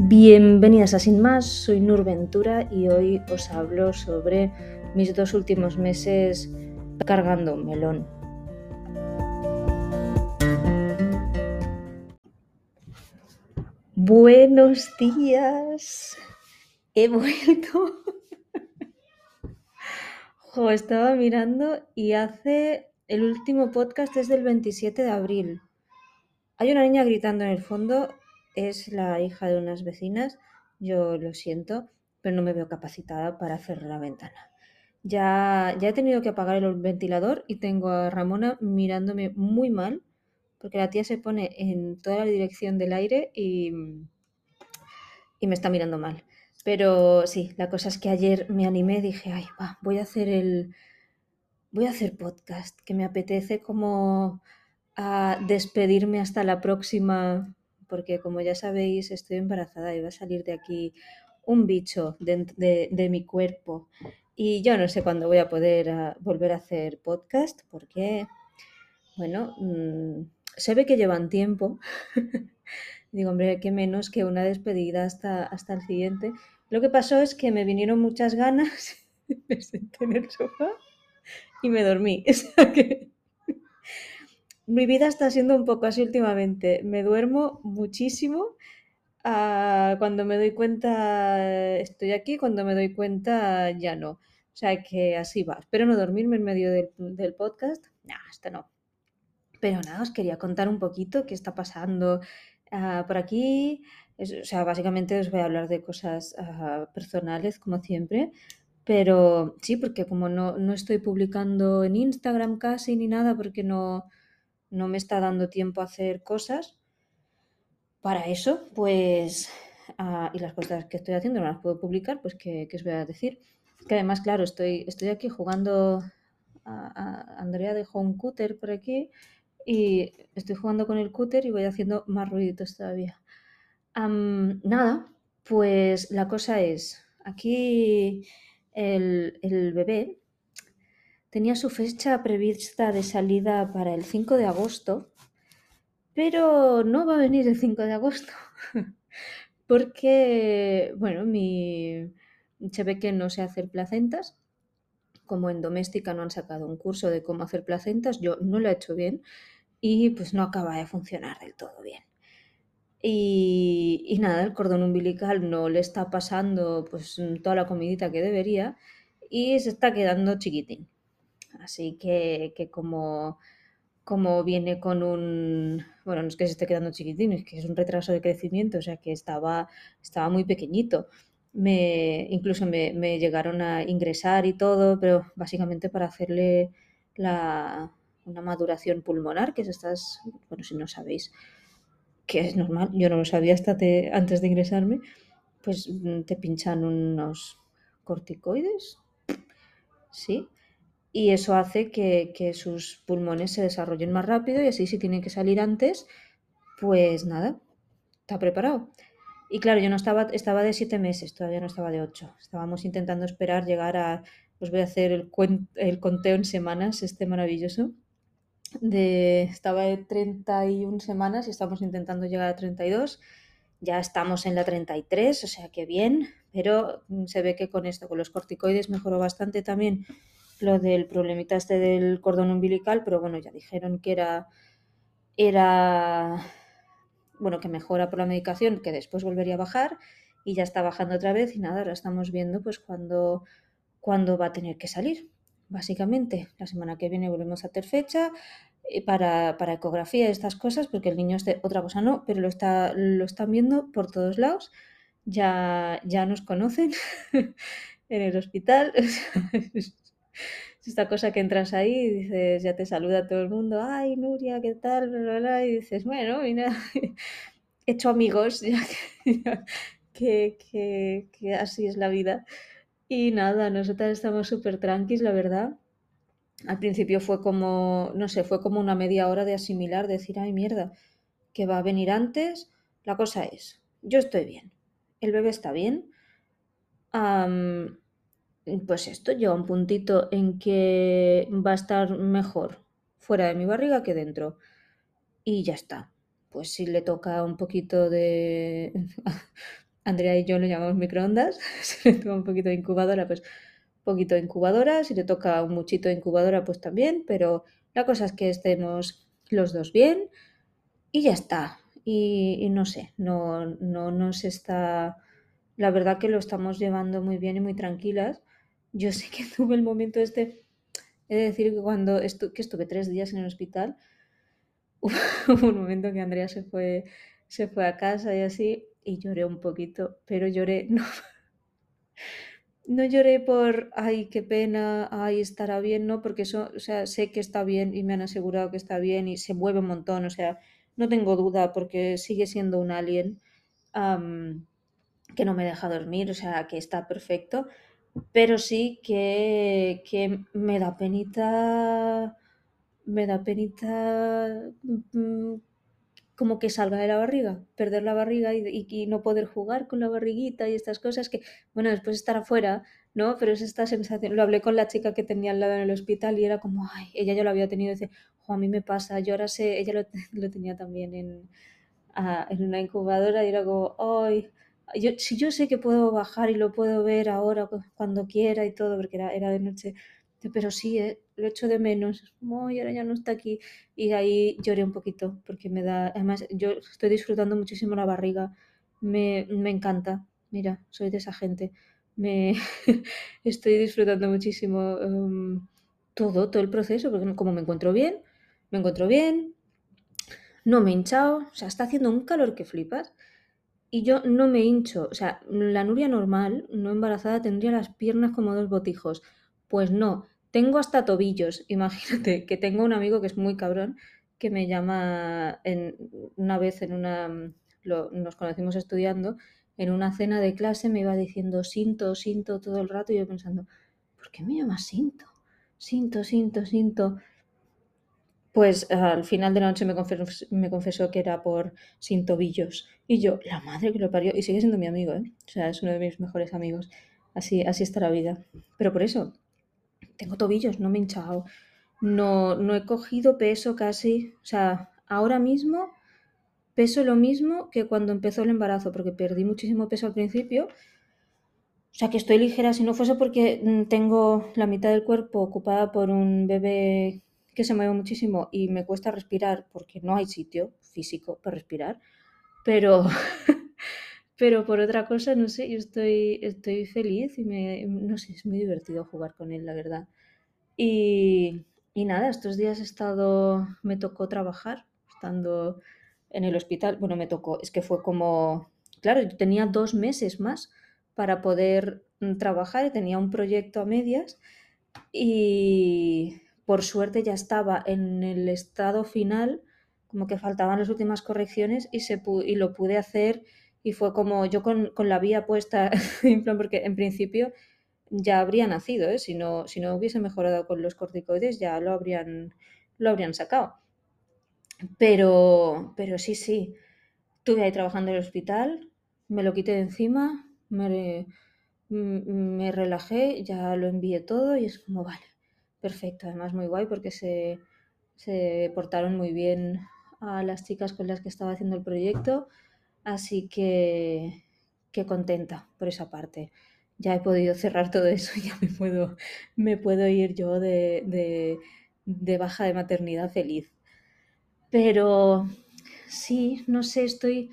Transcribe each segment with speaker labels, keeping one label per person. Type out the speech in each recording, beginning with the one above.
Speaker 1: Bienvenidas a Sin Más, soy Nur Ventura y hoy os hablo sobre mis dos últimos meses cargando un melón. Buenos días, he vuelto. jo, estaba mirando y hace el último podcast es del 27 de abril. Hay una niña gritando en el fondo es la hija de unas vecinas, yo lo siento, pero no me veo capacitada para cerrar la ventana. Ya, ya he tenido que apagar el ventilador y tengo a Ramona mirándome muy mal, porque la tía se pone en toda la dirección del aire y, y me está mirando mal. Pero sí, la cosa es que ayer me animé, dije, ay, va, voy a hacer el. Voy a hacer podcast, que me apetece como a despedirme hasta la próxima porque como ya sabéis, estoy embarazada y va a salir de aquí un bicho de, mi cuerpo. Y yo no sé cuándo voy a poder ah, volver a hacer podcast, porque, bueno, mm, se ve que llevan tiempo. Digo, hombre, qué menos que una despedida hasta, hasta el siguiente. Lo que pasó es que me vinieron muchas ganas, me senté en el sofá y me dormí. O sea que mi vida está siendo un poco así últimamente. Me duermo muchísimo. Ah, cuando me doy cuenta estoy aquí, cuando me doy cuenta ya no. O sea que así va. Espero no dormirme en medio del, podcast. No, hasta no. Pero nada, os quería contar un poquito qué está pasando ah, por aquí. o sea, básicamente os voy a hablar de cosas ah, personales, como siempre. Pero sí, porque como no, no estoy publicando en Instagram casi ni nada, porque no, no me está dando tiempo a hacer cosas. Para eso, pues, ah, y las cosas que estoy haciendo no las puedo publicar, pues, ¿qué, os voy a decir? Que además, claro, estoy, estoy aquí jugando, a, Andrea dejó un cúter por aquí y estoy jugando con el cúter y voy haciendo más ruiditos todavía. nada, pues la cosa es, aquí el, el bebé tenía su fecha prevista de salida para el 5 de agosto, pero no va a venir el 5 de agosto, porque, bueno, mi, se que no sé hacer placentas, como en doméstica no han sacado un curso de cómo hacer placentas, yo no lo he hecho bien y pues no acaba de funcionar del todo bien. Y, y, nada, el cordón umbilical no le está pasando pues toda la comidita que debería y se está quedando chiquitín. Así que, como, como viene con un, bueno, no es que se esté quedando chiquitín, es que es un retraso de crecimiento, o sea que estaba, estaba muy pequeñito. Me, incluso me, me llegaron a ingresar y todo, pero básicamente para hacerle la, una maduración pulmonar, que es estas, bueno, si no sabéis que es normal, yo no lo sabía hasta antes de ingresarme, pues mm, te pinchan unos corticoides, ¿sí? Y eso hace que, sus pulmones se desarrollen más rápido y así si tienen que salir antes, pues nada, está preparado. Y claro, yo no estaba, estaba de siete meses, todavía no estaba de ocho. Estábamos intentando esperar llegar a, os voy a hacer el, el conteo en semanas, este maravilloso. De, estaba de 31 semanas y estamos intentando llegar a 32. Ya estamos en la 33, o sea que bien, pero se ve que con esto, con los corticoides, mejoró bastante también lo del problemita este del cordón umbilical, pero bueno, ya dijeron que era, era, bueno, que mejora por la medicación, que después volvería a bajar y ya está bajando otra vez y nada, ahora estamos viendo pues cuándo, va a tener que salir. Básicamente, la semana que viene volvemos a tener fecha eh, para, para ecografía y estas cosas, porque el niño es de otra cosa no, pero lo, está, lo están viendo por todos lados. Ya, ya nos conocen en el hospital. esta cosa que entras ahí y dices, ya te saluda todo el mundo, ay, Nuria, ¿qué tal? y dices, bueno, he hecho amigos, ya que, que, así es la vida. Y nada, nosotras estamos súper tranquis, la verdad. Al principio fue como, no sé, fue como una media hora de asimilar, decir, ay, mierda, que va a venir antes. La cosa es, yo estoy bien, el bebé está bien pues esto llega un puntito en que va a estar mejor fuera de mi barriga que dentro. Y ya está. Pues si le toca un poquito de Andrea y yo lo llamamos microondas, si le toca un poquito de incubadora, pues poquito de incubadora, si le toca un muchito de incubadora, pues también, pero la cosa es que estemos los dos bien y ya está. Y, no sé, no, no nos está, la verdad que lo estamos llevando muy bien y muy tranquilas. Yo sé que tuve el momento este, he de decir que cuando que estuve tres días en el hospital, hubo un momento que Andrea se fue, se fue a casa y así, y lloré un poquito, pero lloré, no, no lloré por, ay, qué pena, ay, estará bien, no, porque eso, o sea, sé que está bien y me han asegurado que está bien y se mueve un montón, o sea, no tengo duda porque sigue siendo un alien que no me deja dormir, o sea, que está perfecto, pero sí que, que me da penita, me da penita mm, como que salga de la barriga, perder la barriga y, no poder jugar con la barriguita y estas cosas que, bueno, después estar afuera, ¿no? Pero es esta sensación, lo hablé con la chica que tenía al lado en el hospital y era como, ay, ella ya lo había tenido, y dice, a mí me pasa, yo ahora sé, ella lo, tenía también en, en una incubadora y era como, ay, si yo sé que puedo bajar y lo puedo ver ahora cuando quiera y todo, porque era, de noche, pero sí, eh, lo echo de menos, y ahora ya no está aquí. Y ahí lloré un poquito, porque me da, además yo estoy disfrutando muchísimo la barriga, me, me encanta, mira, soy de esa gente, me estoy disfrutando muchísimo em, todo, todo el proceso, porque como me encuentro bien, me encuentro bien, no me he hinchado, o sea, está haciendo un calor que flipas. Y yo no me hincho, o sea, la Nuria normal, no embarazada, tendría las piernas como dos botijos. Pues no, tengo hasta tobillos. Imagínate que tengo un amigo que es muy cabrón que me llama en, una vez en una, nos conocimos estudiando, en una cena de clase me iba diciendo Sinto, Sinto todo el rato y yo pensando, ¿por qué me llama Sinto? Sinto, Sinto, Sinto. Pues al final de la noche me confesó que era por sin tobillos. Y yo, la madre que lo parió, y sigue siendo mi amigo, ¿eh? O sea, es uno de mis mejores amigos. Así, así está la vida. Pero por eso, tengo tobillos, no me he hinchado. No, no he cogido peso casi. O sea, ahora mismo peso lo mismo que cuando empezó el embarazo, porque perdí muchísimo peso al principio. O sea, que estoy ligera. Si no fuese porque mm, tengo la mitad del cuerpo ocupada por un bebé que se mueve muchísimo y me cuesta respirar porque no hay sitio físico para respirar. Pero Pero por otra cosa, no sé, yo estoy, estoy feliz y me, no sé, es muy divertido jugar con él, la verdad. Y, y nada, estos días he estado, me tocó trabajar, estando en el hospital. Bueno, me tocó, es que fue como, claro, yo tenía dos meses más para poder mm, trabajar y tenía un proyecto a medias y por suerte ya estaba en el estado final, como que faltaban las últimas correcciones y, se, y lo pude hacer y fue como yo con, la vía puesta, porque en principio ya habría nacido, ¿eh? si, no, si no hubiese mejorado con los corticoides ya lo habrían, lo habrían sacado. Pero, pero sí, sí, estuve ahí trabajando en el hospital, me lo quité de encima, me, me relajé, ya lo envié todo y es como, vale, perfecto, además muy guay porque se, se portaron muy bien a las chicas con las que estaba haciendo el proyecto Así que, qué contenta por esa parte. Ya he podido cerrar todo eso, ya me puedo, me puedo ir yo de, de, baja de maternidad feliz. Pero sí, no sé, estoy,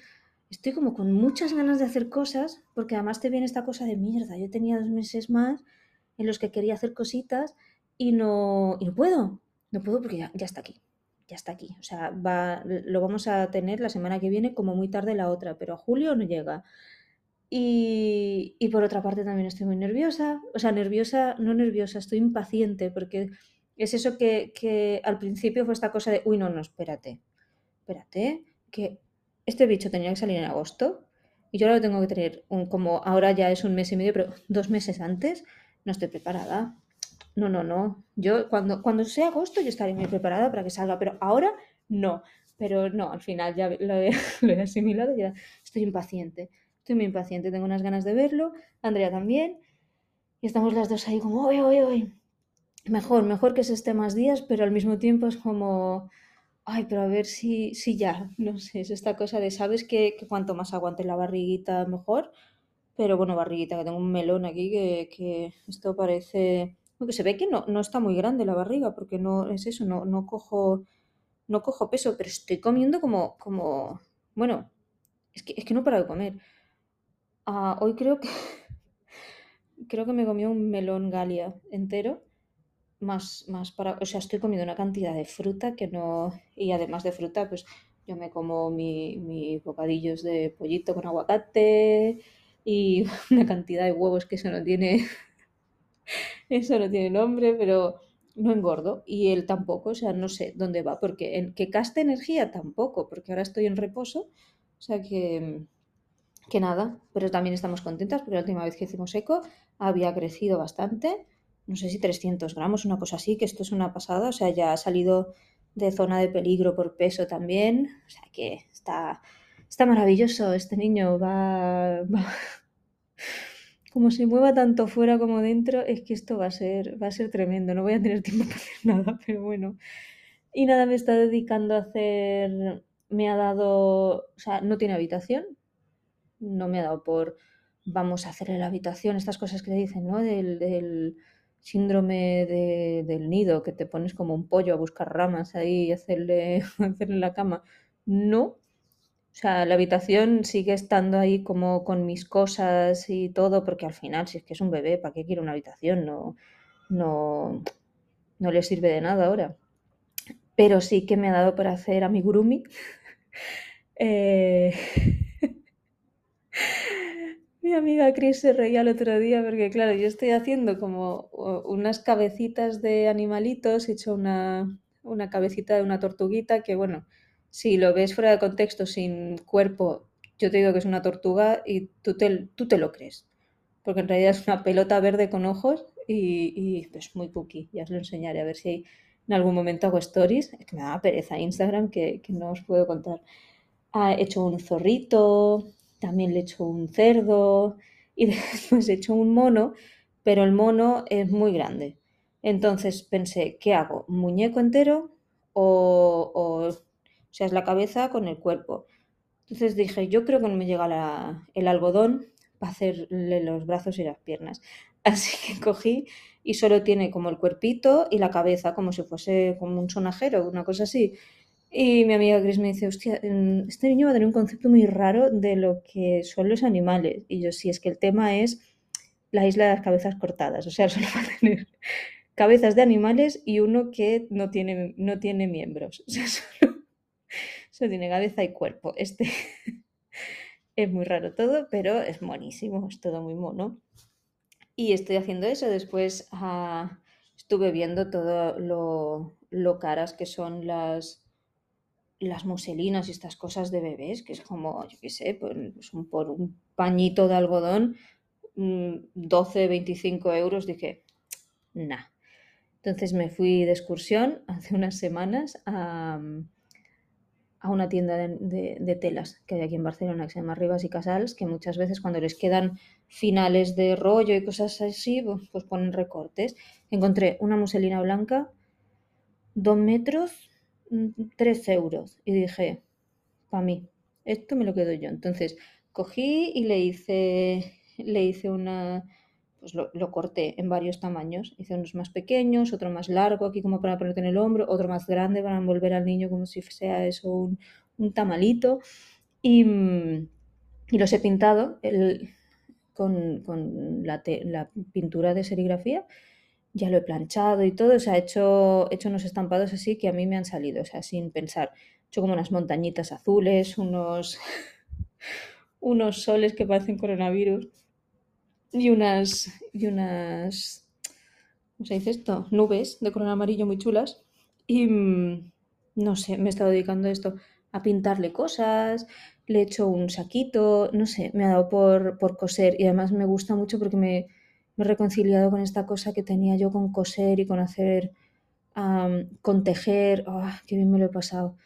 Speaker 1: estoy como con muchas ganas de hacer cosas, porque además te viene esta cosa de mierda. Yo tenía dos meses más en los que quería hacer cositas y no, y no puedo. No puedo porque ya, ya está aquí ya está aquí. O sea, va, lo vamos a tener la semana que viene como muy tarde la otra, pero a julio no llega. Y, y, por otra parte también estoy muy nerviosa. O sea, nerviosa, no nerviosa, estoy impaciente porque es eso que, que al principio fue esta cosa de, uy, no, no, espérate, espérate, que este bicho tenía que salir en agosto y yo ahora lo tengo que tener un, como ahora ya es un mes y medio, pero dos meses antes, no estoy preparada. No, no, no. Yo cuando, cuando sea agosto yo estaré muy preparada para que salga, pero ahora no. Pero no, al final ya lo he, asimilado estoy impaciente. Estoy muy impaciente, tengo unas ganas de verlo, Andrea también. Y estamos las dos ahí como, uy, uy, uy. Mejor, mejor que se esté más días, pero al mismo tiempo es como, Ay, pero a ver si, si ya, no sé, es esta cosa de, sabes que, que cuanto más aguante la barriguita, mejor. Pero bueno, barriguita, que tengo un melón aquí que, que esto parece... bueno, que se ve que no, no está muy grande la barriga, porque no es eso, no, no cojo, no cojo peso, pero estoy comiendo como, como, bueno, es que, es que no paro de comer. Ah, hoy creo que, creo que me comí un melón Galia entero más, más para, o sea, estoy comiendo una cantidad de fruta que no, y además de fruta, pues yo me como mi, mis bocadillos de pollito con aguacate y una cantidad de huevos que eso no tiene, eso no tiene nombre, pero no engordo. Y él tampoco, o sea, no sé dónde va, porque en que gaste energía tampoco, porque ahora estoy en reposo, o sea que, que nada, pero también estamos contentas porque la última vez que hicimos eco había crecido bastante. No sé si 300 gramos, una cosa así, que esto es una pasada, o sea, ya ha salido de zona de peligro por peso también, o sea que está, está maravilloso. Este niño, va, va- como se mueva tanto fuera como dentro, es que esto va a ser, va a ser tremendo, no voy a tener tiempo para hacer nada, pero bueno. Y nada, me está dedicando a hacer, me ha dado, o sea, no tiene habitación, no me ha dado por vamos a hacerle la habitación, estas cosas que te dicen, ¿no? Del, del síndrome de- del nido, que te pones como un pollo a buscar ramas ahí y hacerle, hacerle la cama. No, o sea, la habitación sigue estando ahí como con mis cosas y todo, porque al final, si es que es un bebé, ¿para qué quiere una habitación? No, no, no le sirve de nada ahora. Pero sí que me ha dado por hacer amigurumi. Eh, Mi amiga Chris se reía el otro día porque, claro, yo estoy haciendo como unas cabecitas de animalitos, he hecho una, una cabecita de una tortuguita que, bueno, si lo ves fuera de contexto, sin cuerpo, yo te digo que es una tortuga y tú te, tú te lo crees, porque en realidad es una pelota verde con ojos y, y pues muy cookie, ya os lo enseñaré a ver si en algún momento hago stories, es que me da pereza Instagram que, que no os puedo contar. Ah, he hecho un zorrito, también le he hecho un cerdo y después he hecho un mono, pero el mono es muy grande. Entonces pensé, ¿qué hago? ¿Muñeco entero o sea, es la cabeza con el cuerpo? Entonces dije, yo creo que no me llega el algodón para hacerle los brazos y las piernas. Así que cogí y solo tiene como el cuerpito y la cabeza, como si fuese como un sonajero, una cosa así. Y mi amiga Chris me dice, hostia, mm, este niño va a tener un concepto muy raro de lo que son los animales. Y yo, sí, es que el tema es la isla de las cabezas cortadas. O sea, solo va a tener cabezas de animales y uno que no tiene, no tiene miembros. O sea, solo, solo tiene cabeza y cuerpo. Este es muy raro todo, pero es monísimo, es todo muy mono. Y estoy haciendo eso. Después ah, estuve viendo todo lo, lo caras que son las las muselinas y estas cosas de bebés, que es como, yo qué sé, son por un pañito de algodón, mm, 12, 25 euros, dije, nah. Entonces me fui de excursión hace unas semanas a, a una tienda de, telas que hay aquí en Barcelona, que se llama Ribas y Casals, que muchas veces cuando les quedan finales de rollo y cosas así, pues pues ponen recortes. Encontré una muselina blanca, dos metros, mm, tres euros. Y dije, para mí. Esto me lo quedo yo. Entonces, cogí y le hice, le hice una, pues lo, corté en varios tamaños. Hice unos más pequeños, otro más largo, aquí como para ponerte en el hombro, otro más grande para envolver al niño como si sea eso un, tamalito. Y, mm, y los he pintado con, la pintura de serigrafía. Ya lo he planchado y todo, o sea, he hecho, he hecho unos estampados así que a mí me han salido, o sea, sin pensar. He hecho como unas montañitas azules, unos, unos soles que parecen coronavirus y unas, y unas, ¿cómo se dice esto? Nubes de color amarillo muy chulas. Y mm, no sé, me he estado dedicando a esto, a pintarle cosas, le he hecho un saquito, no sé, me ha dado por, por coser y además me gusta mucho porque me, me he reconciliado con esta cosa que tenía yo con coser y con hacer, am, con tejer, ¡ah, qué bien me lo he pasado!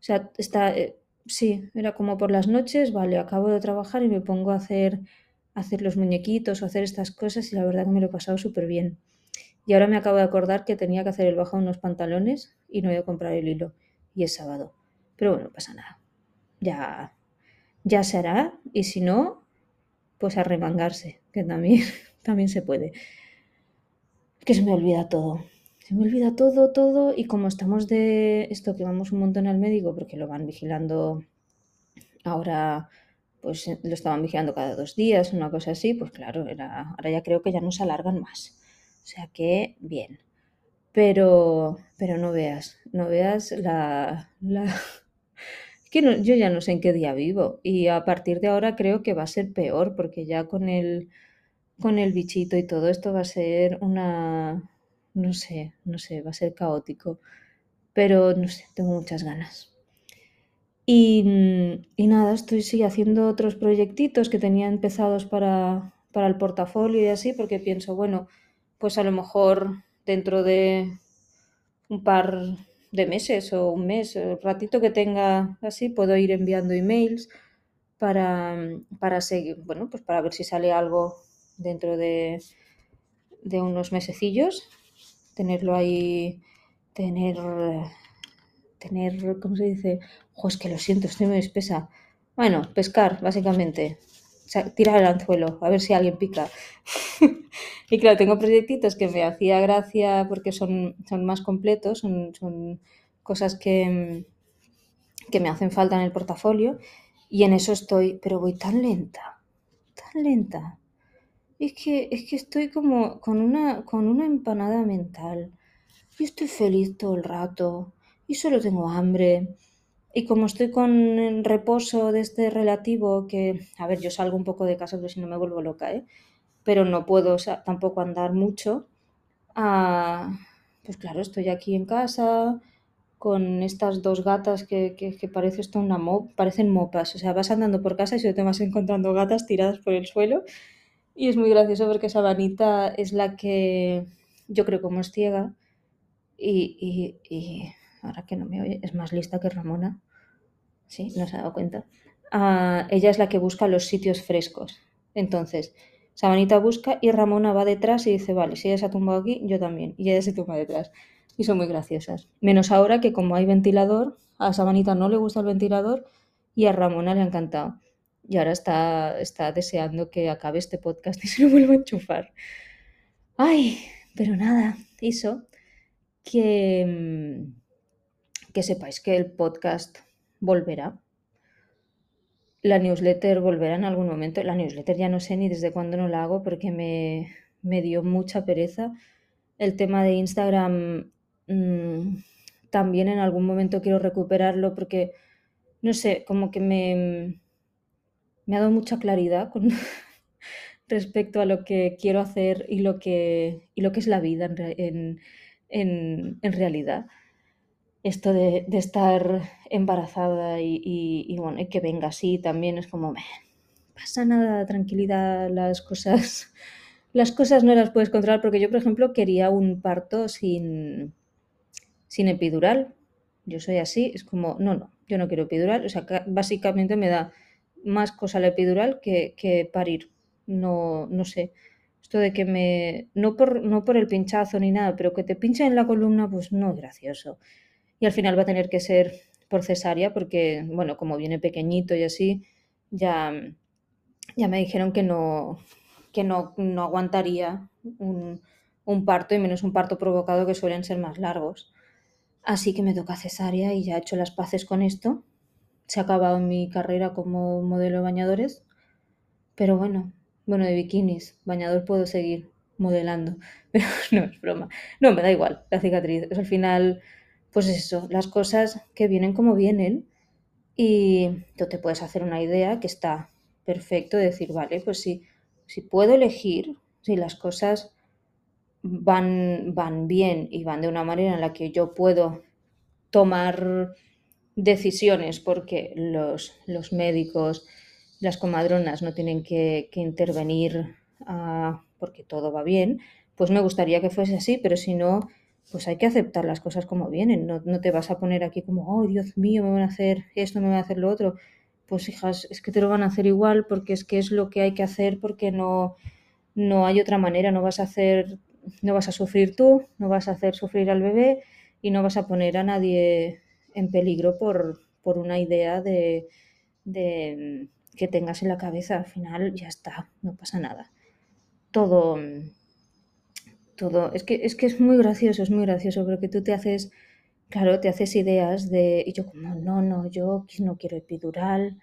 Speaker 1: O sea, está, eh, sí, era como por las noches, vale, acabo de trabajar y me pongo a hacer, hacer los muñequitos o hacer estas cosas y la verdad que me lo he pasado súper bien. Y ahora me acabo de acordar que tenía que hacer el bajo unos pantalones y no ido a comprar el hilo. y es sábado. Pero bueno, no pasa nada. Ya, ya se hará y si no, pues a remangarse, que también, también se puede. Que se me olvida todo. Se me olvida todo, todo y como estamos de esto que vamos un montón al médico porque lo van vigilando ahora pues lo estaban vigilando cada dos días, una cosa así, pues claro, era, ahora ya creo que ya no se alargan más. O sea que bien. Pero, pero no veas, no veas la... la... que yo ya no sé en qué día vivo y a partir de ahora creo que va a ser peor porque ya con el, con el bichito y todo esto va a ser una... no sé, no sé, va a ser caótico. Pero no sé, tengo muchas ganas. Y, y nada, estoy sí, haciendo otros proyectitos que tenía empezados para, para el portafolio y así, porque pienso, bueno, pues a lo mejor dentro de un par de meses o un mes, el ratito que tenga así, puedo ir enviando emails para, para seguir, bueno, pues para ver si sale algo dentro de, de unos mesecillos, tenerlo ahí, tener tener, ¿cómo se dice? Ojo, es que lo siento, estoy muy espesa. Bueno, pescar, básicamente. tirar el anzuelo, a ver si alguien pica. y claro, tengo proyectitos que me hacía gracia porque son, son más completos, son, cosas que, que me hacen falta en el portafolio. Y en eso estoy, pero voy tan lenta, tan lenta. Es que, es que estoy como con una, con una empanada mental. Yo estoy feliz todo el rato y solo tengo hambre. Y como estoy con reposo de este relativo, que, a ver, yo salgo un poco de casa porque si no me vuelvo loca, ¿eh? Pero no puedo tampoco andar mucho. Ah, pues claro, estoy aquí en casa con estas dos gatas que, que, parece esto una parecen mopas. O sea, vas andando por casa y se te vas encontrando gatas tiradas por el suelo. Y es muy gracioso porque Sabanita es la que yo creo como es ciega. y, y ahora que no me oye, es más lista que Ramona. Sí, no se ha dado cuenta. Ah, ella es la que busca los sitios frescos. Entonces, Sabanita busca y Ramona va detrás y dice, vale, si ella se ha tumbado aquí, yo también. Y ella se tumba detrás. Y son muy graciosas. Menos ahora que como hay ventilador, a Sabanita no le gusta el ventilador y a Ramona le ha encantado. Y ahora está, está deseando que acabe este podcast y se lo vuelva a enchufar. Ay, pero nada, eso. Que mm, que sepáis que el podcast volverá. La newsletter volverá en algún momento. La newsletter ya no sé ni desde cuándo no la hago porque me, me dio mucha pereza. El tema de Instagram mm, también en algún momento quiero recuperarlo porque, no sé, como que me, me ha dado mucha claridad respecto a lo que quiero hacer y lo que, y lo que es la vida en, en, en realidad esto de, estar embarazada y, bueno, y que venga así también es como, pasa nada, tranquilidad, las cosas, las cosas no las puedes controlar, porque yo, por ejemplo, quería un parto sin, sin epidural. Yo soy así, es como, no, no, yo no quiero epidural, o sea, básicamente me da más cosa la epidural que, que parir. No, no sé. Esto de que me. No por, no por el pinchazo ni nada, pero que te pincha en la columna, pues no gracioso y al final va a tener que ser por cesárea porque, bueno, como viene pequeñito y así, ya, ya me dijeron que no, que no, no aguantaría un, un, parto y menos un parto provocado que suelen ser más largos. Así que me toca cesárea y ya he hecho las paces con esto. Se ha acabado mi carrera como modelo de bañadores, pero bueno, bueno, de bikinis, bañador puedo seguir modelando, pero no es broma. No, me da igual la cicatriz. Es al final pues eso, las cosas que vienen como vienen y tú te puedes hacer una idea que está perfecto decir, vale, pues si, si puedo elegir, si las cosas van, van bien y van de una manera en la que yo puedo tomar decisiones porque los, los médicos, las comadronas no tienen que, intervenir ah, porque todo va bien, pues me gustaría que fuese así, pero si no, pues hay que aceptar las cosas como vienen. No, te vas a poner aquí como, oh Dios mío, me van a hacer esto, me van a hacer lo otro. Pues hijas, es que te lo van a hacer igual porque es que es lo que hay que hacer porque no, no hay otra manera. No vas a hacer, no vas a sufrir tú, no vas a hacer sufrir al bebé y no vas a poner a nadie en peligro por, por una idea de, de, que tengas en la cabeza. Al final ya está, no pasa nada. Todo, todo, es que, es que es muy gracioso, es muy gracioso, porque tú te haces, claro, te haces ideas de, y yo como, no, no, yo no quiero epidural,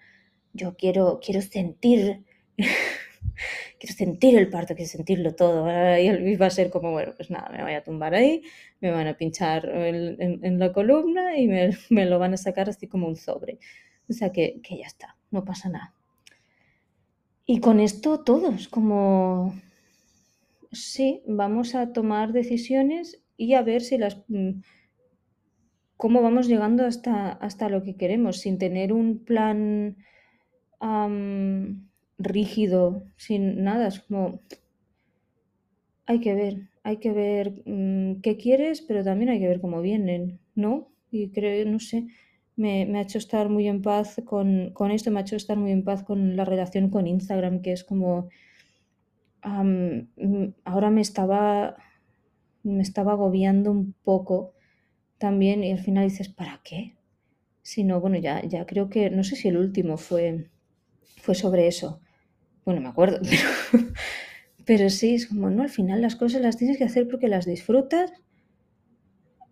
Speaker 1: yo quiero, quiero sentir quiero sentir el parto, quiero sentirlo todo. Y el va a ser como, bueno, pues nada, me voy a tumbar ahí, me van a pinchar en, la columna y me, me, lo van a sacar así como un sobre. O sea que, que ya está, no pasa nada. Y con esto todos, como, sí, vamos a tomar decisiones y a ver si las mm, cómo vamos llegando hasta, hasta lo que queremos, sin tener un plan rígido, sin nada, es como hay que ver, hay que ver mm, qué quieres, pero también hay que ver cómo vienen, ¿no? Y creo, no sé, me, ha hecho estar muy en paz con, esto, me ha hecho estar muy en paz con la relación con Instagram, que es como mm, ahora me estaba me estaba agobiando un poco también y al final dices, ¿para qué? Si no, bueno, ya, ya creo que, no sé si el último fue, fue sobre eso, bueno, me acuerdo, pero, sí, es como, no, al final las cosas las tienes que hacer porque las disfrutas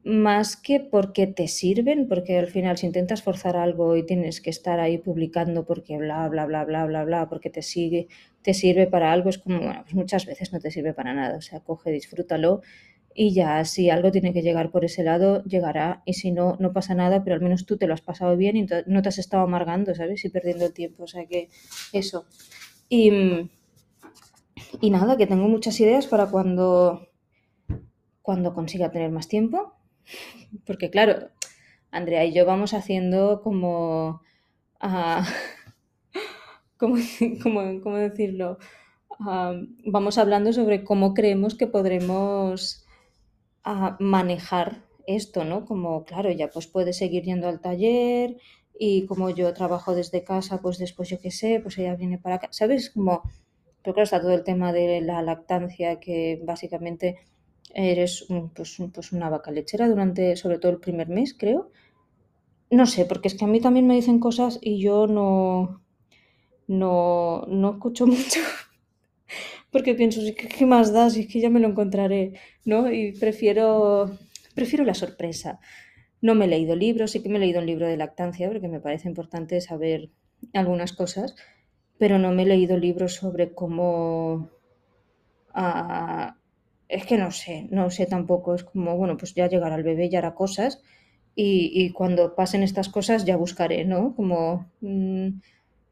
Speaker 1: más que porque te sirven, porque al final si intentas forzar algo y tienes que estar ahí publicando porque bla, bla, bla, bla, bla, bla, porque te sigue, te sirve para algo, es como, bueno, pues muchas veces no te sirve para nada, o sea, coge, disfrútalo y ya si algo tiene que llegar por ese lado, llegará y si no, no pasa nada, pero al menos tú te lo has pasado bien y no te has estado amargando, ¿sabes? Y perdiendo el tiempo, o sea que eso. Y, y nada, que tengo muchas ideas para cuando, cuando consiga tener más tiempo. Porque claro, Andrea y yo vamos haciendo como... Uh, ¿cómo, cómo, decirlo? Uh, vamos hablando sobre cómo creemos que podremos uh, manejar esto, ¿no? Como, claro, ya pues puedes seguir yendo al taller, y como yo trabajo desde casa, pues después yo qué sé, pues ella viene para acá, ¿sabes? Como, pero claro, está todo el tema de la lactancia, que básicamente eres pues, pues, una vaca lechera durante, sobre todo el primer mes, creo. No sé, porque es que a mí también me dicen cosas y yo no, no, no escucho mucho. porque pienso, ¿qué más da? Si es que ya me lo encontraré, ¿no? Y prefiero, prefiero la sorpresa. No me he leído libros, sí que me he leído un libro de lactancia porque me parece importante saber algunas cosas, pero no me he leído libros sobre cómo... Ah, es que no sé, no sé tampoco, es como, bueno, pues ya llegará el bebé, ya hará cosas y, cuando pasen estas cosas ya buscaré, ¿no? Como, mm,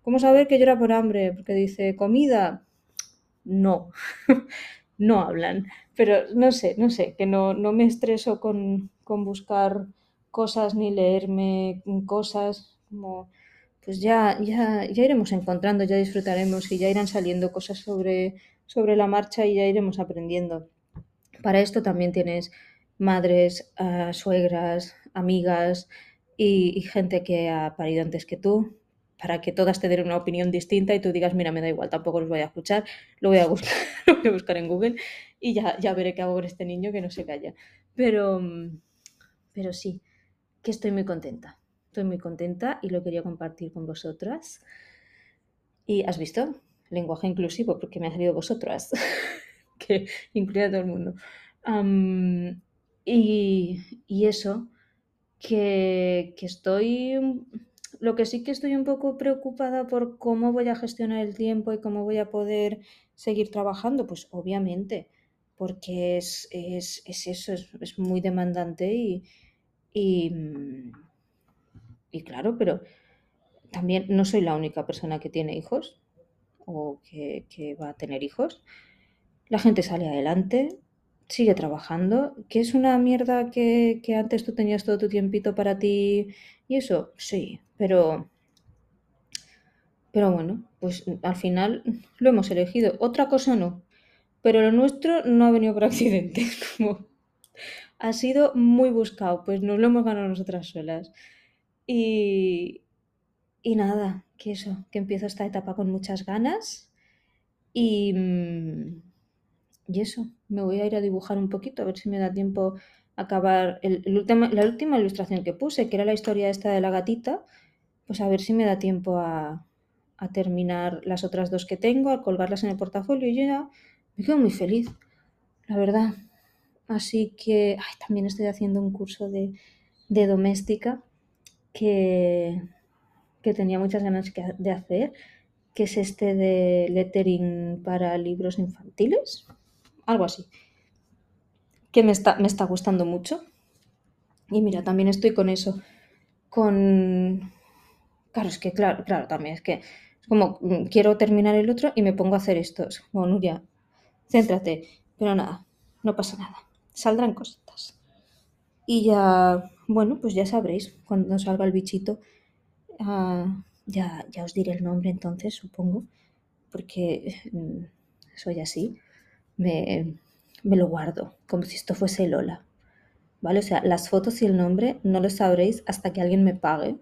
Speaker 1: ¿cómo saber que llora por hambre? Porque dice, comida, no, no hablan, pero no sé, no sé, que no, no me estreso con, con buscar cosas ni leerme cosas, como pues ya, ya, ya iremos encontrando, ya disfrutaremos y ya irán saliendo cosas sobre, sobre la marcha y ya iremos aprendiendo. Para esto también tienes madres, ah, suegras, amigas y, gente que ha parido antes que tú, para que todas te den una opinión distinta y tú digas, mira, me da igual, tampoco los voy a escuchar, lo voy a buscar, en Google y ya, ya veré qué hago con este niño que no se calla. Pero, pero sí, que estoy muy contenta. Estoy muy contenta y lo quería compartir con vosotras. Y has visto, lenguaje inclusivo, porque me ha salido vosotras, que incluye a todo el mundo. y, eso, que, estoy lo que sí que estoy un poco preocupada por cómo voy a gestionar el tiempo y cómo voy a poder seguir trabajando, pues obviamente, porque es, es, es eso, es, muy demandante y, y, claro, pero también no soy la única persona que tiene hijos o que, va a tener hijos. La gente sale adelante, sigue trabajando, que es una mierda que, que antes tú tenías todo tu tiempito para ti y eso, sí, pero pero bueno, pues al final lo hemos elegido. Otra cosa no. Pero lo nuestro no ha venido por accidente. Ha sido muy buscado, pues nos lo hemos ganado nosotras solas. Y, y nada, que eso, que empiezo esta etapa con muchas ganas. Y, mm, y eso, me voy a ir a dibujar un poquito, a ver si me da tiempo acabar el, la última ilustración que puse, que era la historia esta de la gatita, pues a ver si me da tiempo a, terminar las otras dos que tengo, a colgarlas en el portafolio y yo ya me quedo muy feliz, la verdad. Así que también estoy haciendo un curso de, doméstica que, que, tenía muchas ganas de hacer, que es este de lettering para libros infantiles, algo así que me está, me está gustando mucho. Y mira, también estoy con eso. Con. Claro, es que, claro, claro, también es que es como mm, quiero terminar el otro y me pongo a hacer esto. Es como, Nuria, céntrate. Pero nada, no pasa nada. Saldrán cositas. Y ya, bueno, pues ya sabréis cuando salga el bichito. Ah, ya, ya os diré el nombre entonces, supongo. Porque mm, soy así. Me, me lo guardo, como si esto fuese Lola. ¿Vale? O sea, las fotos y el nombre no lo sabréis hasta que alguien me pague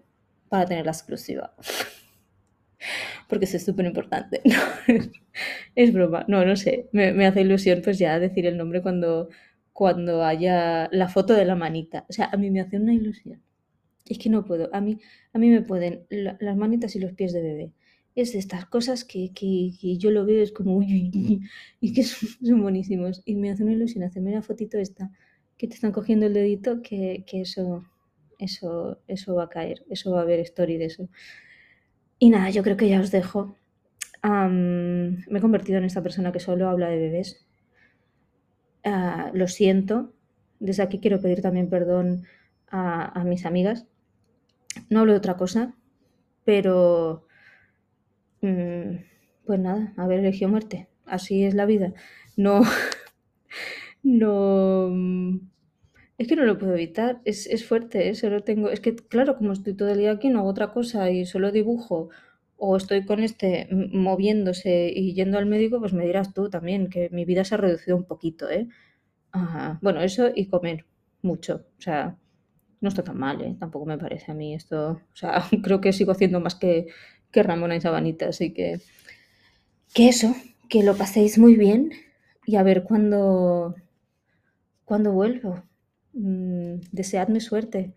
Speaker 1: para tener la exclusiva. Porque eso es súper importante. es broma. No, no sé. Me, hace ilusión pues ya decir el nombre cuando, cuando haya la foto de la manita. O sea, a mí me hace una ilusión. Es que no puedo. A mí, a mí me pueden las manitas y los pies de bebé es de estas cosas que, yo lo veo, es como, uy, y que son, buenísimos. Y me hace una ilusión hacerme una fotito esta, que te están cogiendo el dedito, que, eso, eso, eso va a caer, eso va a haber story de eso. Y nada, yo creo que ya os dejo. me he convertido en esta persona que solo habla de bebés. Ah, lo siento. Desde aquí quiero pedir también perdón a, mis amigas. No hablo de otra cosa, pero pues nada, haber elegido muerte. Así es la vida. No, no, mm, es que no lo puedo evitar. Es, es fuerte, ¿eh? Solo tengo, es que claro, como estoy todo el día aquí, no hago otra cosa y solo dibujo o estoy con este moviéndose y yendo al médico, pues me dirás tú también que mi vida se ha reducido un poquito, ¿eh? bueno, eso y comer mucho. O sea, no está tan mal, ¿eh? Tampoco me parece a mí esto. O sea, creo que sigo haciendo más que, que Ramona y Sabanita. Así que, que eso, que lo paséis muy bien y a ver cuándo, cuando vuelvo. Mm, deseadme suerte.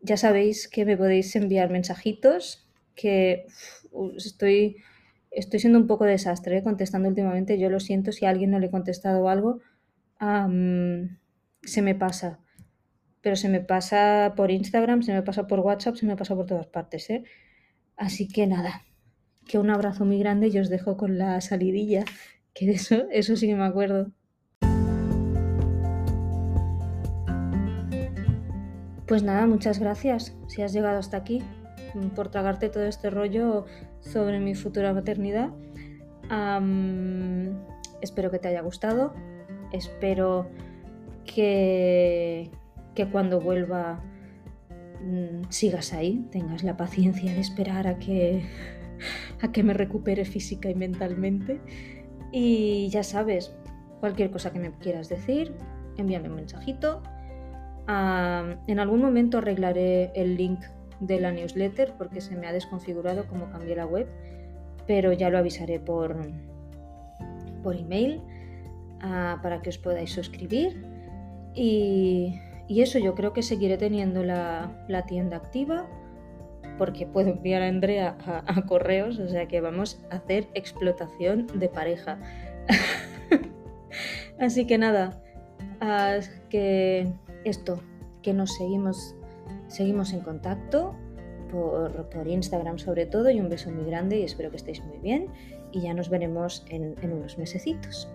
Speaker 1: Ya sabéis que me podéis enviar mensajitos, que estoy, estoy siendo un poco desastre ¿eh? contestando últimamente. Yo lo siento si a alguien no le he contestado algo. se me pasa. Pero se me pasa por Instagram, se me pasa por WhatsApp, se me pasa por todas partes. ¿eh? Así que nada, que un abrazo muy grande y os dejo con la salidilla, que de eso, eso sí que me acuerdo. Pues nada, muchas gracias si has llegado hasta aquí por tragarte todo este rollo sobre mi futura maternidad. espero que te haya gustado. Espero que, que cuando vuelva sigas ahí, tengas la paciencia de esperar a que, a que me recupere física y mentalmente. Y ya sabes, cualquier cosa que me quieras decir, envíame un mensajito. en algún momento arreglaré el link de la newsletter porque se me ha desconfigurado como cambié la web, pero ya lo avisaré por, por email ah, para que os podáis suscribir. Y y eso yo creo que seguiré teniendo la, tienda activa porque puedo enviar a Andrea a, correos, o sea que vamos a hacer explotación de pareja. Así que nada, que esto, que nos seguimos, seguimos en contacto por, Instagram sobre todo y un beso muy grande y espero que estéis muy bien y ya nos veremos en, en unos mesecitos.